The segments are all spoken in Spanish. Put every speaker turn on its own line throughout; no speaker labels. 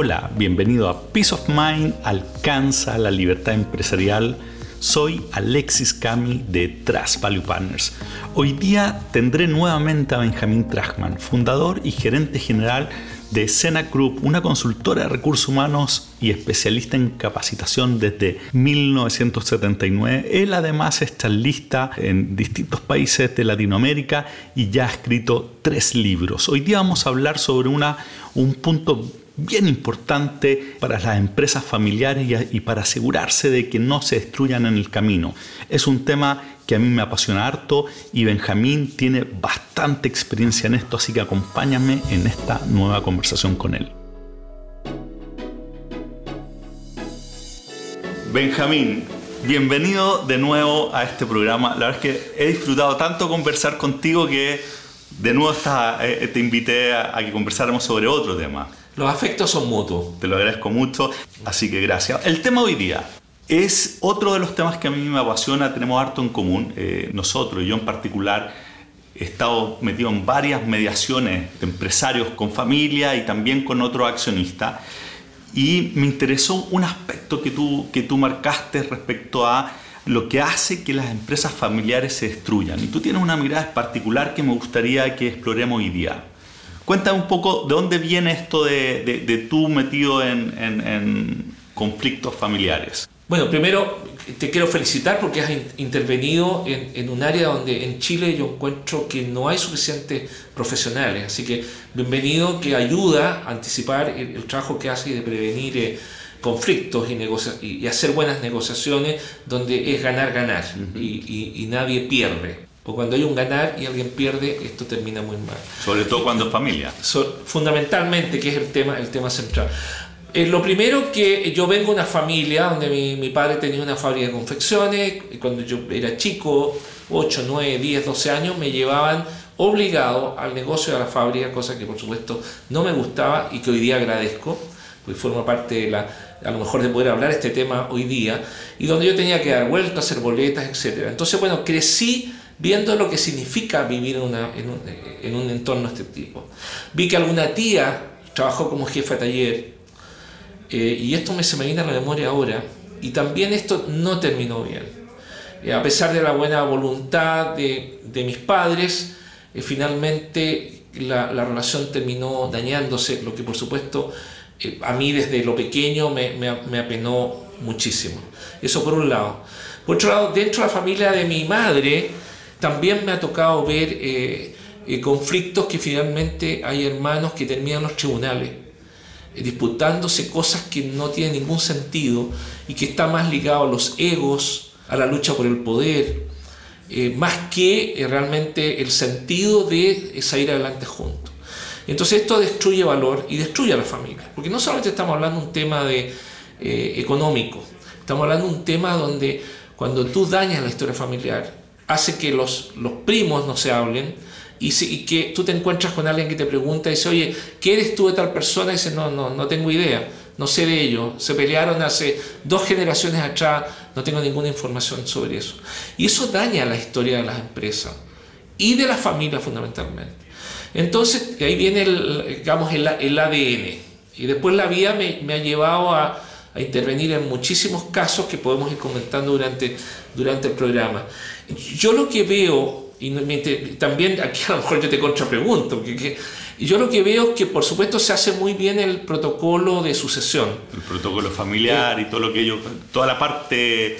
Hola, bienvenido a Peace of Mind, alcanza la libertad empresarial. Soy Alexis Cami de Trust Value Partners. Hoy día tendré nuevamente a Benjamín Trachman, fundador y gerente general de Sena Group, una consultora de recursos humanos y especialista en capacitación desde 1979. Él además está lista en distintos países de Latinoamérica y ya ha escrito tres libros. Hoy día vamos a hablar sobre una, un punto bien importante para las empresas familiares y, para asegurarse de que no se destruyan en el camino. Es un tema que a mí me apasiona harto y Benjamín tiene bastante experiencia en esto, así que acompáñame en esta nueva conversación con él. Benjamín, bienvenido de nuevo a este programa. La verdad es que he disfrutado tanto conversar contigo que de nuevo eh, te invité a que conversáramos sobre otro tema.
Los afectos son mutuos.
Te lo agradezco mucho, así que gracias. El tema hoy día es otro de los temas que a mí me apasiona, tenemos harto en común. Eh, nosotros, yo en particular, he estado metido en varias mediaciones de empresarios con familia y también con otros accionistas. Y me interesó un aspecto que tú, que tú marcaste respecto a lo que hace que las empresas familiares se destruyan. Y tú tienes una mirada particular que me gustaría que exploremos hoy día. Cuéntame un poco de dónde viene esto de, de, tú metido en, conflictos familiares.
Bueno, primero te quiero felicitar porque has intervenido en, un área donde en Chile yo encuentro que no hay suficientes profesionales. Así que bienvenido que ayuda a anticipar el, trabajo que hace de prevenir eh, conflictos y, y, hacer buenas negociaciones donde es ganar, ganar y, y nadie pierde. Porque cuando hay un ganar y alguien pierde, esto termina muy mal.
Sobre todo cuando es familia.
fundamentalmente, que es el tema, el tema central. Eh, lo primero que yo vengo de una familia donde mi, mi, padre tenía una fábrica de confecciones, y cuando yo era chico, 8, 9, 10, 12 años, me llevaban obligado al negocio de la fábrica, cosa que por supuesto no me gustaba y que hoy día agradezco, porque forma parte de la, a lo mejor de poder hablar este tema hoy día, y donde yo tenía que dar vueltas, hacer boletas, etc. Entonces, bueno, crecí viendo lo que significa vivir en, un, en, un, entorno de este tipo. Vi que alguna tía trabajó como jefa de taller, eh, y esto me, se me viene a la memoria ahora, y también esto no terminó bien. Eh, a pesar de la buena voluntad de, de mis padres, eh, finalmente la, la, relación terminó dañándose, lo que por supuesto a mí desde lo pequeño me, me, me apenó muchísimo. Eso por un lado. Por otro lado, dentro de la familia de mi madre, también me ha tocado ver eh, eh, conflictos que finalmente hay hermanos que terminan los tribunales eh, disputándose cosas que no tienen ningún sentido y que está más ligado a los egos, a la lucha por el poder, más que realmente el sentido de salir adelante juntos. Entonces esto destruye valor y destruye a la familia, porque no solamente estamos hablando de un tema de, económico, estamos hablando de un tema donde cuando tú dañas la historia familiar, hace que los, los primos no se hablen y, que tú te encuentras con alguien que te pregunta y dice, oye, ¿qué eres tú de tal persona? Y dice, no, no, no tengo idea, no sé de ello, se pelearon hace dos generaciones atrás, no tengo ninguna información sobre eso. Y eso daña la historia de las empresas y de las familias fundamentalmente. Entonces, ahí viene el, digamos, el, el ADN. Y después la vida me, me ha llevado a, a intervenir en muchísimos casos que podemos ir comentando durante, durante el programa. Yo lo que veo, y también aquí a lo mejor yo te contrapregunto, que, yo lo que veo es que por supuesto se hace muy bien el protocolo de sucesión.
El protocolo familiar y todo lo que yo, toda la parte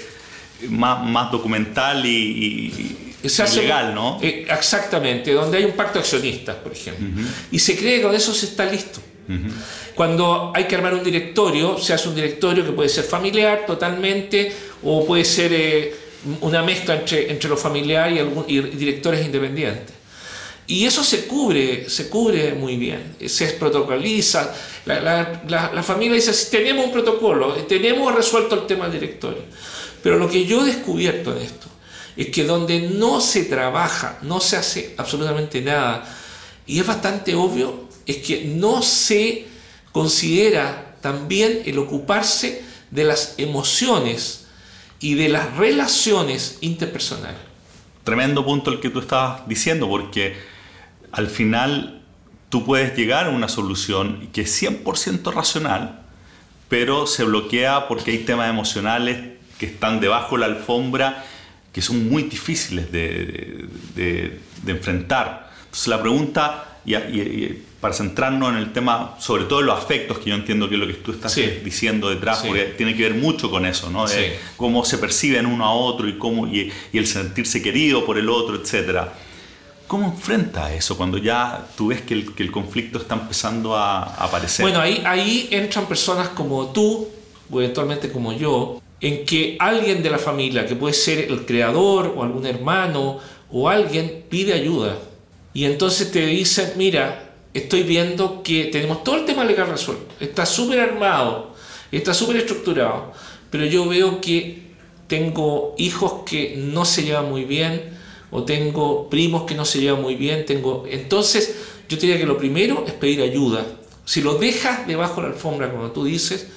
más, más documental y, legal, ¿no?
Eh, exactamente, donde hay un pacto de accionistas, por ejemplo. Y se cree que con eso se está listo. Cuando hay que armar un directorio, se hace un directorio que puede ser familiar totalmente o puede ser eh, una mezcla entre, entre lo familiar y, algún, y, directores independientes. Y eso se cubre, se cubre muy bien, se protocoliza. La, la, familia dice, tenemos un protocolo, tenemos resuelto el tema del directorio. Pero lo que yo he descubierto en esto es que donde no se trabaja, no se hace absolutamente nada, y es bastante obvio, es que no se considera también el ocuparse de las emociones y de las relaciones interpersonales.
Tremendo punto el que tú estabas diciendo, porque al final tú puedes llegar a una solución que es 100% racional, pero se bloquea porque hay temas emocionales que están debajo de la alfombra que son muy difíciles de, de, enfrentar. Entonces la pregunta, y, para centrarnos en el tema, sobre todo los afectos, que yo entiendo que es lo que tú estás diciendo detrás, porque tiene que ver mucho con eso, ¿no? De cómo se perciben uno a otro y, cómo, y, el sentirse querido por el otro, etc. ¿Cómo enfrenta eso cuando ya tú ves que el, que el conflicto está empezando a, a, aparecer?
Bueno, ahí, ahí entran personas como tú, o eventualmente como yo, en que alguien de la familia, que puede ser el creador o algún hermano o alguien, pide ayuda. Y entonces te dicen, mira, estoy viendo que tenemos todo el tema legal resuelto, está súper armado, está súper estructurado, pero yo veo que tengo hijos que no se llevan muy bien, o tengo primos que no se llevan muy bien, tengo... Entonces, yo diría que lo primero es pedir ayuda. Si lo dejas debajo de la alfombra, como tú dices,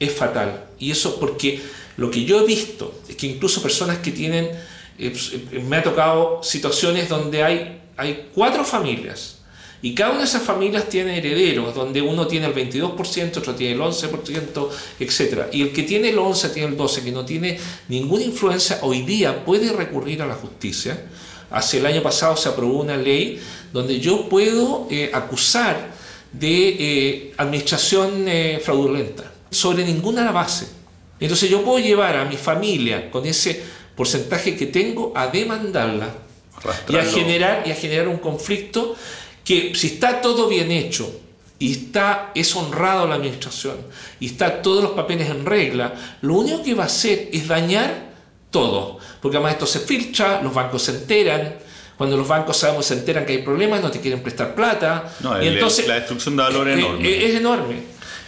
es fatal. Y eso porque lo que yo he visto es que incluso personas que tienen, eh, pues, eh, me ha tocado situaciones donde hay, hay cuatro familias y cada una de esas familias tiene herederos, donde uno tiene el 22%, otro tiene el 11%, etc. Y el que tiene el 11, tiene el 12, que no tiene ninguna influencia, hoy día puede recurrir a la justicia. Hace el año pasado se aprobó una ley donde yo puedo eh, acusar de administración fraudulenta sobre ninguna base. Entonces yo puedo llevar a mi familia con ese porcentaje que tengo a demandarla y a, generar, y a generar un conflicto que si está todo bien hecho y está, es honrado la administración y está todos los papeles en regla, lo único que va a hacer es dañar todo. Porque además esto se filtra, los bancos se enteran, cuando los bancos sabemos se enteran que hay problemas, no te quieren prestar plata.
y entonces, la destrucción de valor es, enorme.
es enorme.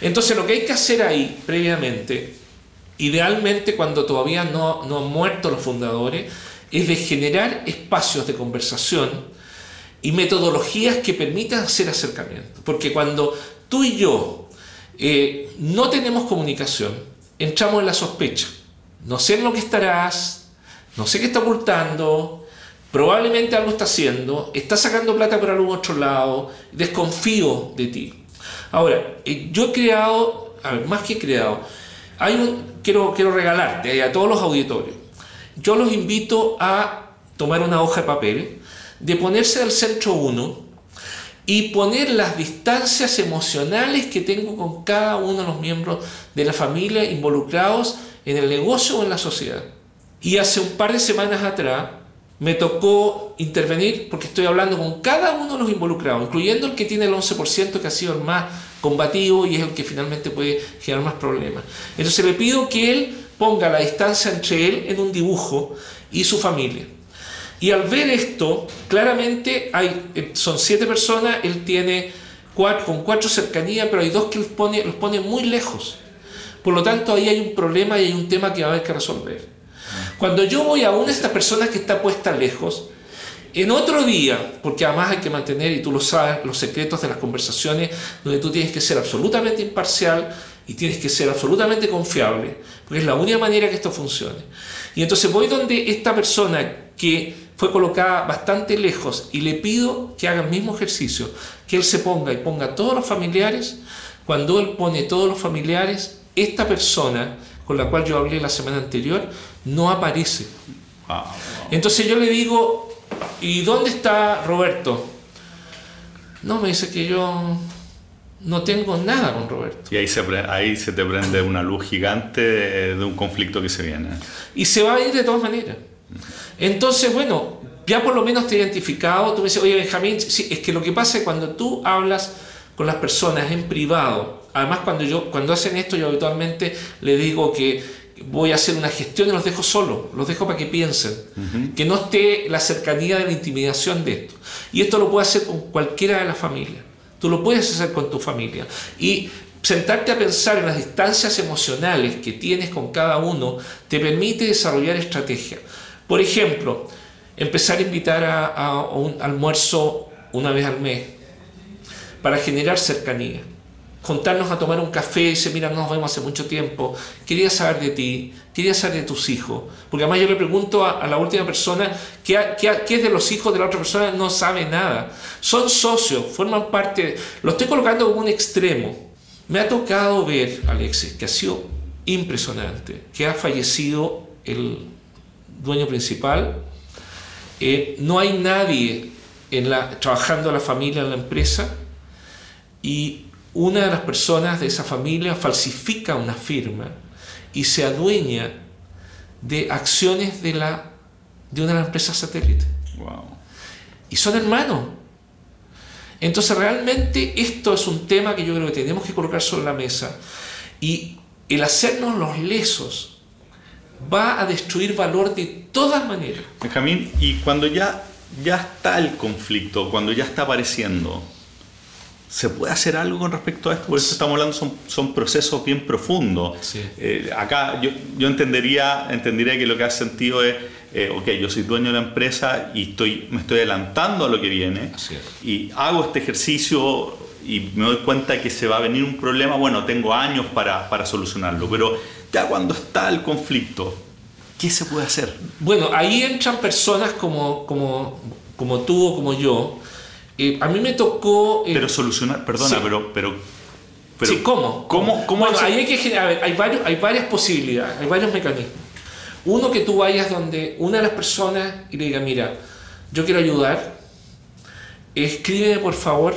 Entonces lo que hay que hacer ahí previamente idealmente cuando todavía no, no han muerto los fundadores, es de generar espacios de conversación y metodologías que permitan hacer acercamiento. Porque cuando tú y yo eh, no tenemos comunicación, entramos en la sospecha. No sé en lo que estarás, no sé qué está ocultando, probablemente algo está haciendo, está sacando plata por algún otro lado, desconfío de ti. Ahora, eh, yo he creado, a ver, más que he creado, quiero, quiero regalarte a todos los auditorios. Yo los invito a tomar una hoja de papel, de ponerse al centro uno y poner las distancias emocionales que tengo con cada uno de los miembros de la familia involucrados en el negocio o en la sociedad. Y hace un par de semanas atrás me tocó intervenir porque estoy hablando con cada uno de los involucrados, incluyendo el que tiene el 11% que ha sido el más combativo y es el que finalmente puede generar más problemas. Entonces le pido que él ponga la distancia entre él en un dibujo y su familia. Y al ver esto, claramente hay, eh, son siete personas, él tiene cuatro, con cuatro cercanías, pero hay dos que los pone, los pone muy lejos. Por lo tanto, ahí hay un problema y hay un tema que va a haber que resolver. Cuando yo voy a una de estas personas que está puesta lejos, en otro día, porque además hay que mantener, y tú lo sabes, los secretos de las conversaciones, donde tú tienes que ser absolutamente imparcial y tienes que ser absolutamente confiable, porque es la única manera que esto funcione. Y entonces voy donde esta persona que fue colocada bastante lejos y le pido que haga el mismo ejercicio, que él se ponga y ponga a todos los familiares, cuando él pone todos los familiares, esta persona con la cual yo hablé la semana anterior no aparece. Ah, entonces yo le digo, ¿y dónde está Roberto? No, me dice que yo no tengo nada con Roberto.
Y ahí se, ahí se te prende una luz gigante de, un conflicto que se viene.
Y se va a ir de todas maneras. Entonces, bueno, ya por lo menos te he identificado, tú me dices, oye Benjamín, sí, es que lo que pasa es cuando tú hablas con las personas en privado, además cuando, yo, cuando hacen esto yo habitualmente le digo que voy a hacer una gestión y los dejo solo, los dejo para que piensen, que no esté la cercanía de la intimidación de esto. Y esto lo puedes hacer con cualquiera de la familia, tú lo puedes hacer con tu familia. Y sentarte a pensar en las distancias emocionales que tienes con cada uno te permite desarrollar estrategias. Por ejemplo, empezar a invitar a, un almuerzo una vez al mes para generar cercanía. juntarnos a tomar un café y dice, mira, nos vemos hace mucho tiempo, quería saber de ti, quería saber de tus hijos. Porque además yo le pregunto a, la última persona ¿qué, qué, es de los hijos de la otra persona, no sabe nada. Son socios, forman parte, lo estoy colocando como un extremo. Me ha tocado ver, Alexis, que ha sido impresionante, que ha fallecido el dueño principal, eh, no hay nadie trabajando la familia en la empresa y una de las personas de esa familia falsifica una firma y se adueña de acciones de, la, de una de las empresas satélite. Y son hermanos. Entonces realmente esto es un tema que yo creo que tenemos que colocar sobre la mesa. Y el hacernos los lesos va a destruir valor de todas maneras.
Benjamín, y cuando ya, ya está el conflicto, cuando ya está apareciendo, ¿Se puede hacer algo con respecto a esto? Por eso estamos hablando, son, son procesos bien profundos. Eh, acá yo, yo, entendería, entendería que lo que has sentido es, eh, ok, yo soy dueño de la empresa y estoy, me estoy adelantando a lo que viene y hago este ejercicio y me doy cuenta que se va a venir un problema, bueno, tengo años para, para solucionarlo, pero ya cuando está el conflicto, ¿qué se puede hacer?
Bueno, ahí entran personas como, como, como tú o como yo, eh, a mí me tocó...
Eh, pero solucionar, perdona, pero, pero,
pero... Sí, ¿cómo?
¿Cómo, cómo
bueno, ahí hay que ver, hay, varios, hay varias posibilidades, hay varios mecanismos. Uno que tú vayas donde una de las personas y le diga, mira, yo quiero ayudar, escríbeme por favor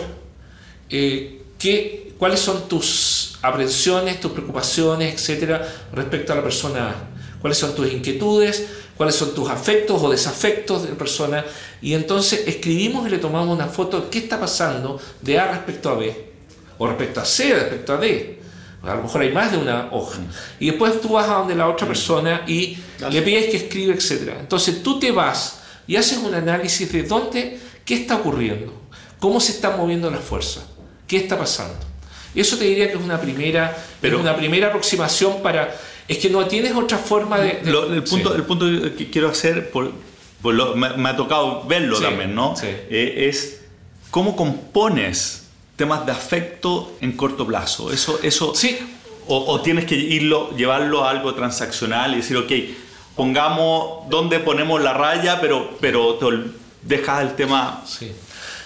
eh, qué, cuáles son tus aprensiones, tus preocupaciones, etcétera, respecto a la persona A. ¿Cuáles son tus inquietudes? cuáles son tus afectos o desafectos de la persona, y entonces escribimos y le tomamos una foto de qué está pasando de A respecto a B, o respecto a C respecto a D. A lo mejor hay más de una hoja. Y después tú vas a donde la otra persona y le pides que escriba, etc. Entonces tú te vas y haces un análisis de dónde, qué está ocurriendo, cómo se están moviendo las fuerzas, qué está pasando. Eso te diría que es una primera, Pero, una primera aproximación para es que no tienes otra forma de...
el, punto, el punto que quiero hacer, por, me, ha tocado verlo también, ¿no? Eh, es cómo compones temas de afecto en corto plazo. Eso, eso,
sí.
O, tienes que irlo, llevarlo a algo transaccional y decir, ok, pongamos dónde ponemos la raya, pero, pero dejas el tema...
Sí.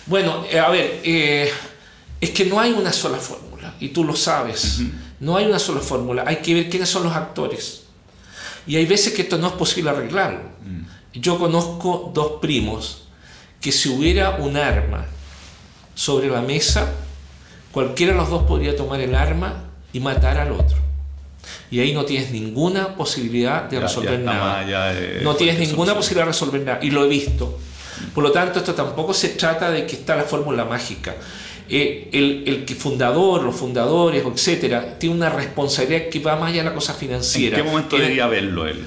Bueno, eh, a ver, eh, es que no hay una sola fórmula, y tú lo sabes. No hay una sola fórmula, hay que ver quiénes son los actores. Y hay veces que esto no es posible arreglarlo. Mm. Yo conozco dos primos que si hubiera un arma sobre la mesa, cualquiera de los dos podría tomar el arma y matar al otro. Y ahí no tienes ninguna posibilidad de resolver nada. no tienes ninguna posibilidad de resolver nada. Y lo he visto. Por lo tanto, esto tampoco se trata de que está la fórmula mágica. Eh, el, el, fundador, los fundadores, etcétera, tiene una responsabilidad que va más allá de la cosa financiera.
¿En qué momento debería verlo él?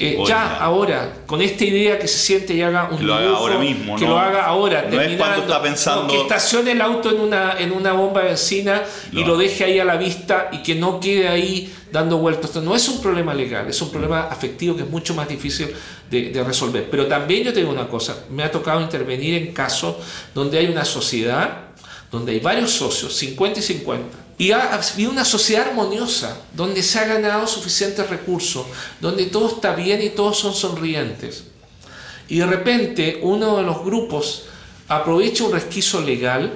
Eh, ya, ahora, con esta idea que se siente y haga un
que lo haga ahora mismo,
que lo haga ahora,
no es cuando está pensando
que estacione el auto en una en una bomba de benzina y lo deje ahí a la vista y que no quede ahí dando vueltas. No es un problema legal, es un problema afectivo que es mucho más difícil de, de resolver. Pero también yo tengo una cosa, me ha tocado intervenir en casos donde hay una sociedad donde hay varios socios, 50 y 50, y ha habido una sociedad armoniosa, donde se ha ganado suficientes recursos, donde todo está bien y todos son sonrientes. Y de repente uno de los grupos aprovecha un resquicio legal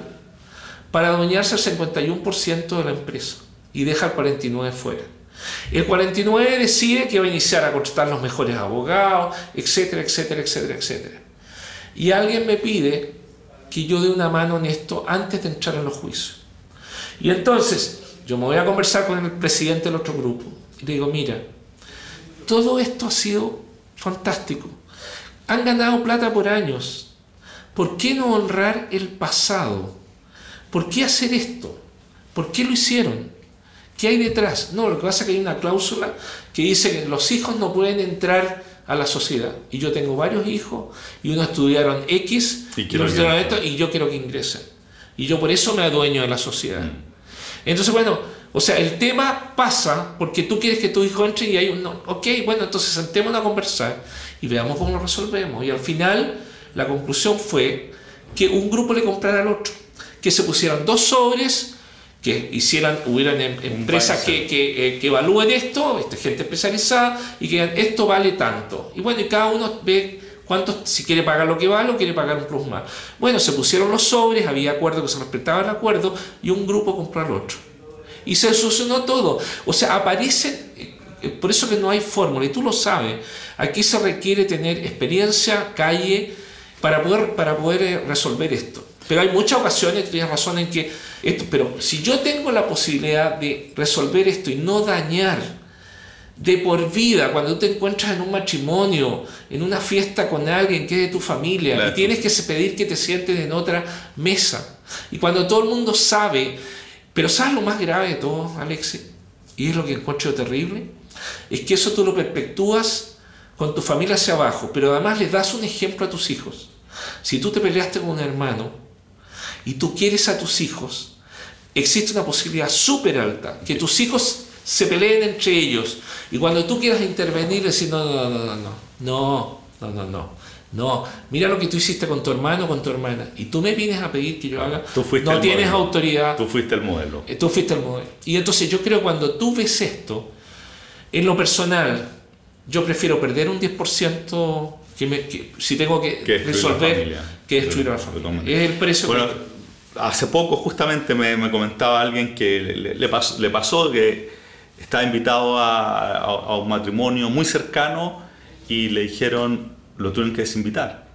para adueñarse el 51% de la empresa y deja el 49% fuera. El 49 decide que va a iniciar a contratar los mejores abogados, etcétera, etcétera, etcétera, etcétera. Y alguien me pide que yo dé una mano en esto antes de entrar en los juicios. Y entonces yo me voy a conversar con el presidente del otro grupo y le digo, mira, todo esto ha sido fantástico. Han ganado plata por años. ¿Por qué no honrar el pasado? ¿Por qué hacer esto? ¿Por qué lo hicieron? ¿Qué hay detrás? No, lo que pasa es que hay una cláusula que dice que los hijos no pueden entrar a la sociedad. Y yo tengo varios hijos y unos estudiaron X y, y yo quiero que ingresen. Y yo por eso me adueño de la sociedad. Mm. Entonces, bueno, o sea, el tema pasa porque tú quieres que tu hijo entre y hay un... No, ok, bueno, entonces sentémonos a conversar y veamos cómo lo resolvemos. Y al final la conclusión fue que un grupo le comprara al otro, que se pusieran dos sobres que hicieran, hubieran em- empresas que, que, eh, que evalúen esto, gente especializada, y que digan, esto vale tanto. Y bueno, y cada uno ve cuánto, si quiere pagar lo que vale o quiere pagar un plus más. Bueno, se pusieron los sobres, había acuerdo que se respetaba el acuerdo, y un grupo compró al otro. Y se solucionó todo. O sea, aparecen, eh, por eso que no hay fórmula, y tú lo sabes, aquí se requiere tener experiencia, calle, para poder, para poder eh, resolver esto. Pero hay muchas ocasiones, tienes razón en que esto, pero si yo tengo la posibilidad de resolver esto y no dañar de por vida, cuando tú te encuentras en un matrimonio, en una fiesta con alguien que es de tu familia,
Claro.
y tienes que pedir que te sienten en otra mesa, y cuando todo el mundo sabe, pero ¿sabes lo más grave de todo, Alexi? Y es lo que encuentro terrible, es que eso tú lo perpetúas con tu familia hacia abajo, pero además les das un ejemplo a tus hijos. Si tú te peleaste con un hermano y tú quieres a tus hijos, existe una posibilidad súper alta que tus hijos se peleen entre ellos y cuando tú quieras intervenir decir no, no, no, no, no, no, no, no, no, no, mira lo que tú hiciste con tu hermano con tu hermana y tú me vienes a pedir que yo haga,
Tú fuiste
no
el
tienes
modelo.
autoridad,
Tú fuiste el modelo.
eh, Tú fuiste el modelo. Y entonces yo creo que cuando tú ves esto, en lo personal, yo prefiero perder un 10% que, me- que si tengo que, resolver
familia.
que destruir a la familia. Es el precio
Bueno,
que-
hace poco justamente me, me comentaba alguien que le, le- le pasó, le pasó que estaba invitado a, a- un matrimonio muy cercano y le dijeron lo tienen que desinvitar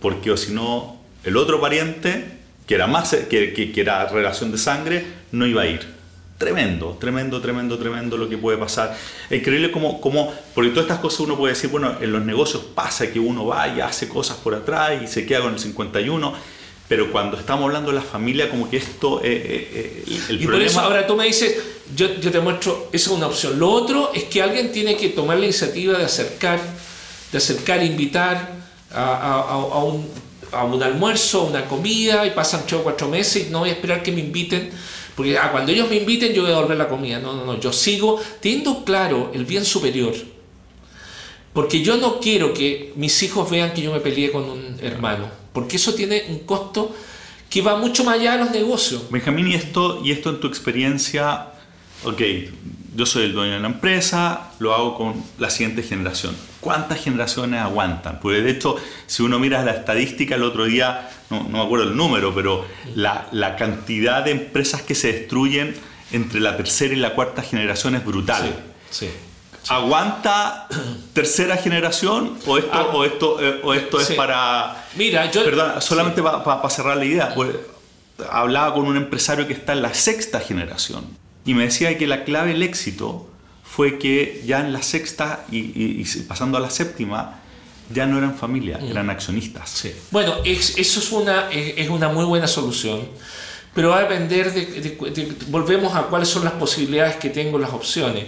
porque o si no el otro pariente que era más que, que- que era relación de sangre no iba a ir. Tremendo tremendo tremendo tremendo lo que puede pasar. Increíble como, como porque todas estas cosas uno puede decir bueno en los negocios pasa que uno va y hace cosas por atrás y se queda con el 51 pero cuando estamos hablando de la familia como que esto eh, eh, eh, el,
y por
problema
eso ahora tú me dices, yo, yo te muestro, esa es una opción. Lo otro es que alguien tiene que tomar la iniciativa de acercar, de acercar, invitar a, a- a- a un, a un almuerzo, a una comida, y pasan tres o cuatro meses y no voy a esperar que me inviten, porque ah, cuando ellos me inviten yo voy a devolver la comida. No, no, no, yo sigo teniendo claro el bien superior. Porque yo no quiero que mis hijos vean que yo me peleé con un hermano, porque eso tiene un costo que va mucho más allá de los negocios.
Benjamín, y esto, y esto en tu experiencia, ok, yo soy el dueño de la empresa, lo hago con la siguiente generación. ¿Cuántas generaciones aguantan? Porque de hecho, si uno mira la estadística, el otro día, no, no me acuerdo el número, pero la, la cantidad de empresas que se destruyen entre la tercera y la cuarta generación es brutal.
Sí.
¿Aguanta tercera generación o esto,
Ah.
o esto, eh, o esto es para...
Mira, yo.
Perdón, solamente
Sí.
para cerrar la idea, pues, hablaba con un empresario que está en la sexta generación y me decía que la clave del éxito fue que ya en la sexta y, y- y pasando a la séptima ya no eran familia, eran accionistas.
Sí. Bueno, es- eso es una, es es una muy buena solución, pero va a depender de, de- de- Volvemos a cuáles son las posibilidades que tengo, las opciones.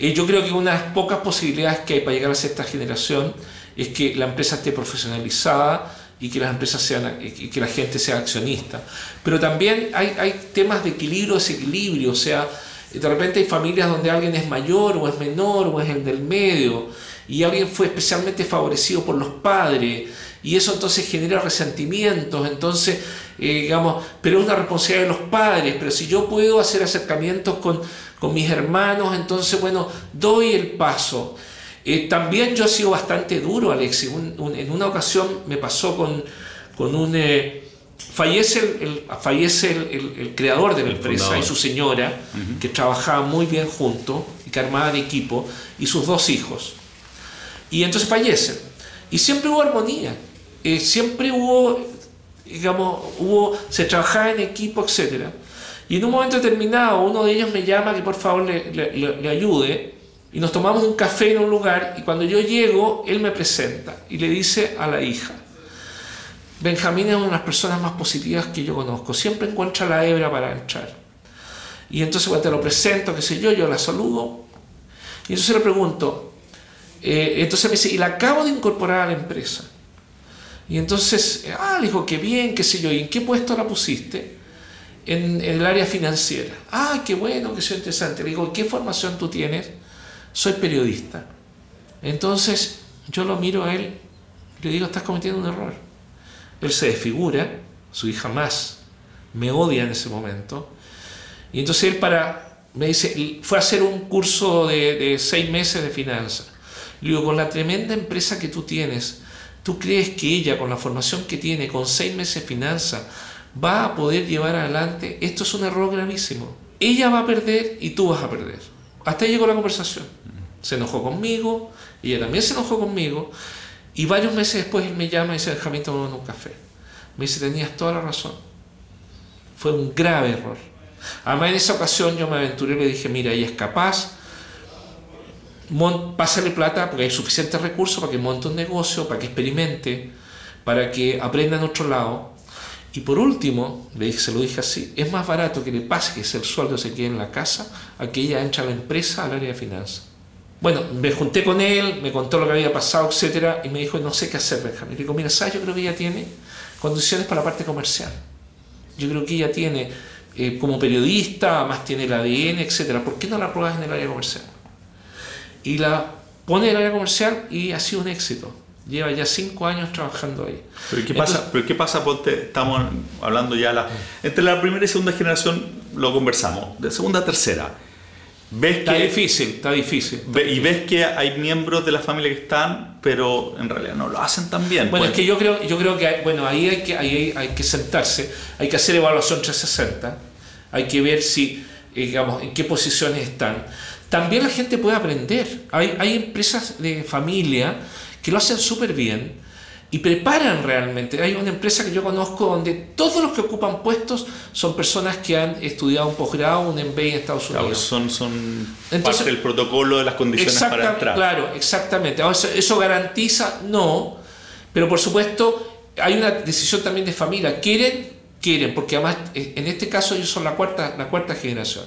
Yo creo que una de las pocas posibilidades que hay para llegar a la sexta generación es que la empresa esté profesionalizada y que las empresas sean y que la gente sea accionista. Pero también hay, hay temas de equilibrio, desequilibrio, o sea, de repente hay familias donde alguien es mayor o es menor o es el del medio y alguien fue especialmente favorecido por los padres y eso entonces genera resentimientos, entonces, eh, digamos, pero es una responsabilidad de los padres, pero si yo puedo hacer acercamientos con, con mis hermanos, entonces, bueno, doy el paso. Eh, también yo he sido bastante duro, Alexis. Un- un- en una ocasión me pasó con, con un... eh, fallece el, el- fallece el, el- el creador de la empresa
fundador.
y su señora, que trabajaban muy bien juntos y que armaban equipo, y sus dos hijos. Y entonces fallecen. Y siempre hubo armonía. Eh, siempre hubo, digamos, hubo, se trabajaba en equipo, etc. Y en un momento determinado uno de ellos me llama que por favor le, ayude. Y nos tomamos un café en un lugar y cuando yo llego, él me presenta y le dice a la hija, Benjamín es una de las personas más positivas que yo conozco. Siempre encuentra la hebra para entrar. Y entonces cuando te lo presento, qué sé yo, yo la saludo. Y entonces le pregunto, eh, entonces me dice, y la acabo de incorporar a la empresa. Y entonces, ah, le dijo, qué bien, qué sé yo, ¿y en qué puesto la pusiste? En, el área financiera. Ah, qué bueno, qué interesante. Le digo, ¿qué formación tú tienes? Soy periodista. Entonces, yo lo miro a él le digo, estás cometiendo un error. Él se desfigura, su hija más me odia en ese momento. Y entonces él para, me dice, fue a hacer un curso de, de seis meses de finanzas. Le digo, con la tremenda empresa que tú tienes, ¿tú crees que ella, con la formación que tiene, con seis meses de finanzas, va a poder llevar adelante? Esto es un error gravísimo. Ella va a perder y tú vas a perder. Hasta ahí llegó la conversación. Se enojó conmigo, ella también se enojó conmigo, y varios meses después él me llama y dice, Benjamín, tomamos un café. Me dice, tenías toda la razón. Fue un grave error. Además, en esa ocasión yo me aventuré y le dije, mira, ella es capaz, pásale plata porque hay suficientes recursos para que monte un negocio, para que experimente, para que aprenda en otro lado. Y por último, se lo dije así, es más barato que le pase que el sueldo se quede en la casa a que ella entre a la empresa al área de finanzas. Bueno, me junté con él, me contó lo que había pasado, etcétera, y me dijo, no sé qué hacer, Benjamín. Le digo, mira, ¿sabes? Yo creo que ella tiene condiciones para la parte comercial. Yo creo que ella tiene, eh, como periodista, más tiene el ADN, etcétera. ¿Por qué no la pruebas en el área comercial? Y la pone en el área comercial y ha sido un éxito. Lleva ya cinco años trabajando ahí.
¿Pero qué pasa? ¿Pero qué pasa? estamos hablando ya, la, entre la primera y segunda generación lo conversamos, de segunda a tercera
ves está difícil, está difícil.
y ves que hay miembros de la familia que están, pero en realidad no lo hacen tan bien.
Bueno, es que yo creo, yo creo que bueno, ahí hay que, ahí hay que sentarse, hay que hacer evaluación 360, hay que ver si, digamos, en qué posiciones están. También la gente puede aprender. Hay, hay empresas de familia que lo hacen súper bien y preparan realmente. Hay una empresa que yo conozco donde todos los que ocupan puestos son personas que han estudiado un posgrado, un MBA en Estados Unidos.
son son parte del protocolo de las condiciones para entrar.
Claro, exactamente. Eso, eso garantiza, no, pero por supuesto hay una decisión también de familia. ¿Quieren? Quieren, porque además eh, en este caso ellos son la cuarta, la cuarta generación.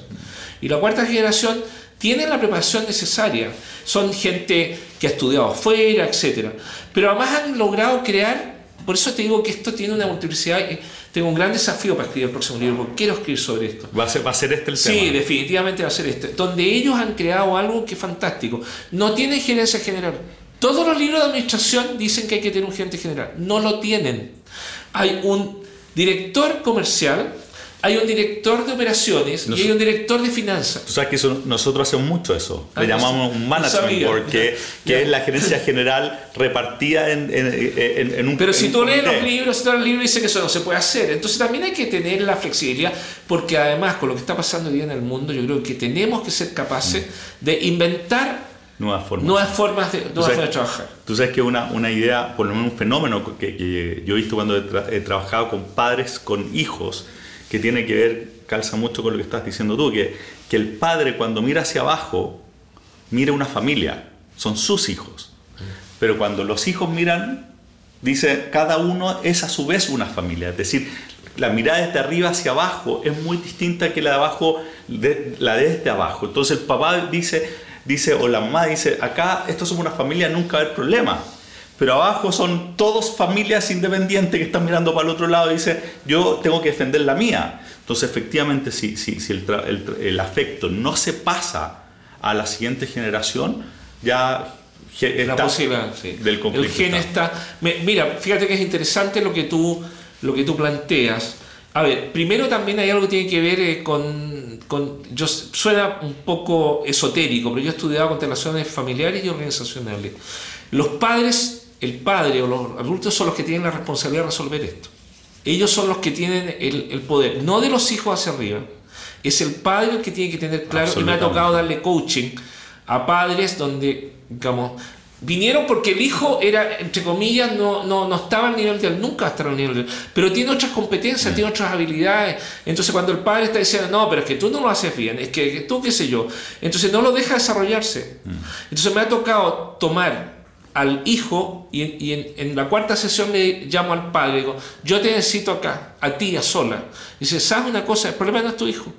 Y la cuarta generación tienen la preparación necesaria, son gente que ha estudiado afuera, etc. Pero además han logrado crear, por eso te digo que esto tiene una multiplicidad, tengo un gran desafío para escribir el próximo libro, porque quiero escribir sobre esto.
¿Va a ser, va a ser este el
tema? Sí, definitivamente va a ser este, donde ellos han creado algo que es fantástico. No tienen gerencia general. Todos los libros de administración dicen que hay que tener un gerente general. No lo tienen. Hay un director comercial hay un director de operaciones y hay un director de finanzas.
Tú sabes que nosotros hacemos mucho eso. Le ah, llamamos un management board, que, es la gerencia general repartida en, en, un
Pero si tú lees los libros, si tú lees los libros, dice que eso no se puede hacer. Entonces también hay que tener la flexibilidad, porque además con lo que está pasando hoy día en el mundo, yo creo que tenemos que ser capaces mm. de inventar
nuevas formas,
nuevas formas, de, de trabajar.
Tú sabes que una, una idea, por lo menos un fenómeno que, yo he visto cuando he, he trabajado con padres, con hijos, que tiene que ver, calza mucho con lo que estás diciendo tú, que, que el padre cuando mira hacia abajo, mira una familia, son sus hijos. Pero cuando los hijos miran, dice, cada uno es a su vez una familia. Es decir, la mirada desde arriba hacia abajo es muy distinta que la de abajo, de, la de desde abajo. Entonces el papá dice, dice, o la mamá dice, acá esto somos una familia, nunca va a haber problema pero abajo son todos familias independientes que están mirando para el otro lado y dice, yo tengo que defender la mía. Entonces, efectivamente, si, si, si el, el, afecto no se pasa a la siguiente generación, ya
está la posibilidad sí. del conflicto. El gen está. Mira, fíjate que es interesante lo que tú, lo que tú planteas. A ver, primero también hay algo que tiene que ver eh, con, con, yo, suena un poco esotérico, pero yo he estudiado constelaciones familiares y organizacionales. Los padres el padre o los adultos son los que tienen la responsabilidad de resolver esto. Ellos son los que tienen el, poder, no de los hijos hacia arriba. Es el padre el que tiene que tener claro, y me ha tocado darle coaching a padres donde, digamos, vinieron porque el hijo era, entre comillas, no, no, no estaba al nivel de él, nunca estar al nivel de él, pero tiene otras competencias, mm. tiene otras habilidades. Entonces, cuando el padre está diciendo, no, pero es que tú no lo haces bien, es que tú qué sé yo, entonces no lo deja desarrollarse. Mm. Entonces, me ha tocado tomar al hijo y, en, la cuarta sesión le llamo al padre, yo te necesito acá, a ti, a sola. Y dice, ¿sabes una cosa? El problema no es tu hijo.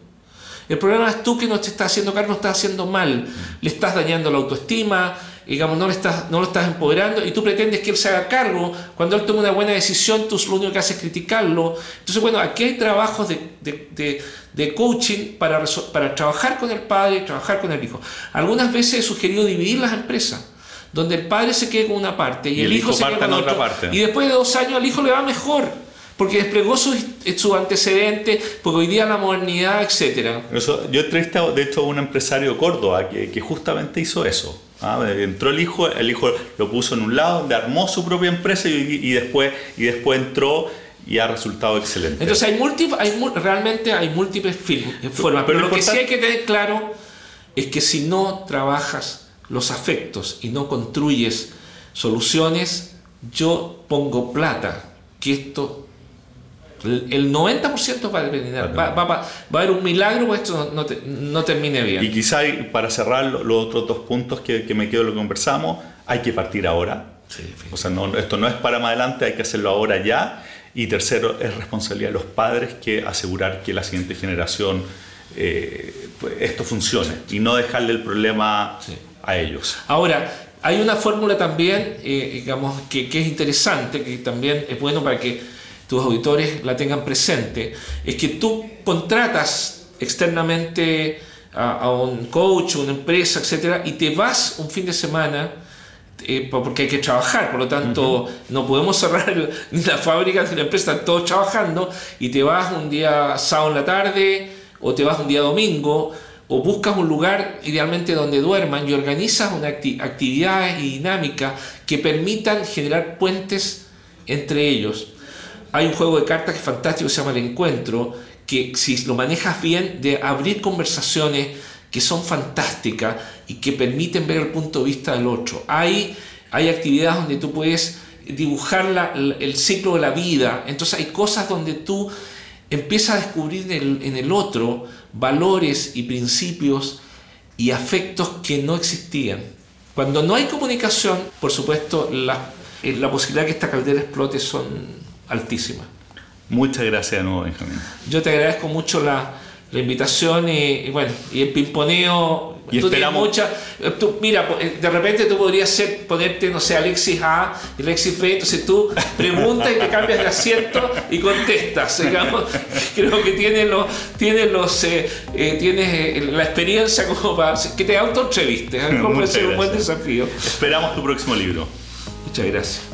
El problema es tú que no te estás haciendo cargo, no estás haciendo mal. Le estás dañando la autoestima, digamos, no, le estás, no lo estás empoderando y tú pretendes que él se haga cargo. Cuando él toma una buena decisión, tú lo único que haces es criticarlo. Entonces, bueno, aquí hay trabajos de, de, de, coaching para, para trabajar con el padre trabajar con el hijo. Algunas veces he sugerido dividir las empresas donde el padre se quede con una parte y, el, hijo, se quede con otra parte. Y después de dos años al hijo le va mejor, porque desplegó sus su antecedentes, porque hoy día la modernidad, etc.
Eso, yo entrevisté, de hecho, a un empresario de Córdoba que, que justamente hizo eso. ¿ah? Entró el hijo, el hijo lo puso en un lado, donde armó su propia empresa y, y después, y después entró y ha resultado excelente.
Entonces hay, múltiples, hay realmente hay múltiples formas, pero, lo que sí hay que tener claro es que si no trabajas los afectos y no construyes soluciones, yo pongo plata, que esto, el 90% va a terminar, va, va, va, a haber un milagro, pues esto no, no, termine bien.
Y quizá para cerrar los otros dos puntos que, que me quedo lo que conversamos, hay que partir ahora. o sea, no, esto no es para más adelante, hay que hacerlo ahora ya. Y tercero, es responsabilidad de los padres que asegurar que la siguiente generación eh, pues esto funcione y no dejarle el problema a ellos.
Ahora, hay una fórmula también, eh, digamos, que, que, es interesante, que también es bueno para que tus auditores la tengan presente, es que tú contratas externamente a, a un coach, una empresa, etcétera, y te vas un fin de semana eh, porque hay que trabajar, por lo tanto no podemos cerrar ni la fábrica ni la empresa, están todos trabajando y te vas un día sábado en la tarde o te vas un día domingo o buscas un lugar idealmente donde duerman y organizas una actividades y dinámicas que permitan generar puentes entre ellos. Hay un juego de cartas que es fantástico, se llama El Encuentro, que si lo manejas bien, de abrir conversaciones, que son fantásticas y que permiten ver el punto de vista del otro. Hay, hay actividades donde tú puedes dibujar el ciclo de la vida, entonces hay cosas donde tú empiezas a descubrir en el, otro valores y principios y afectos que no existían. Cuando no hay comunicación, por supuesto, la, eh, la posibilidad de que esta caldera explote son altísimas.
Muchas gracias de nuevo, Benjamín.
Yo te agradezco mucho la, la invitación y, bueno, y el pimponeo.
Y tú esperamos.
Mucha, tú, mira, eh, de repente tú podrías ser, ponerte, no sé, Alexis A Alexis B, entonces tú preguntas y te cambias de asiento y contestas. Digamos, creo que tienes los, tienes los, eh, eh, tienes la experiencia como para que te autoentrevistes. Puede ser un buen desafío.
Esperamos tu próximo libro.
Muchas gracias.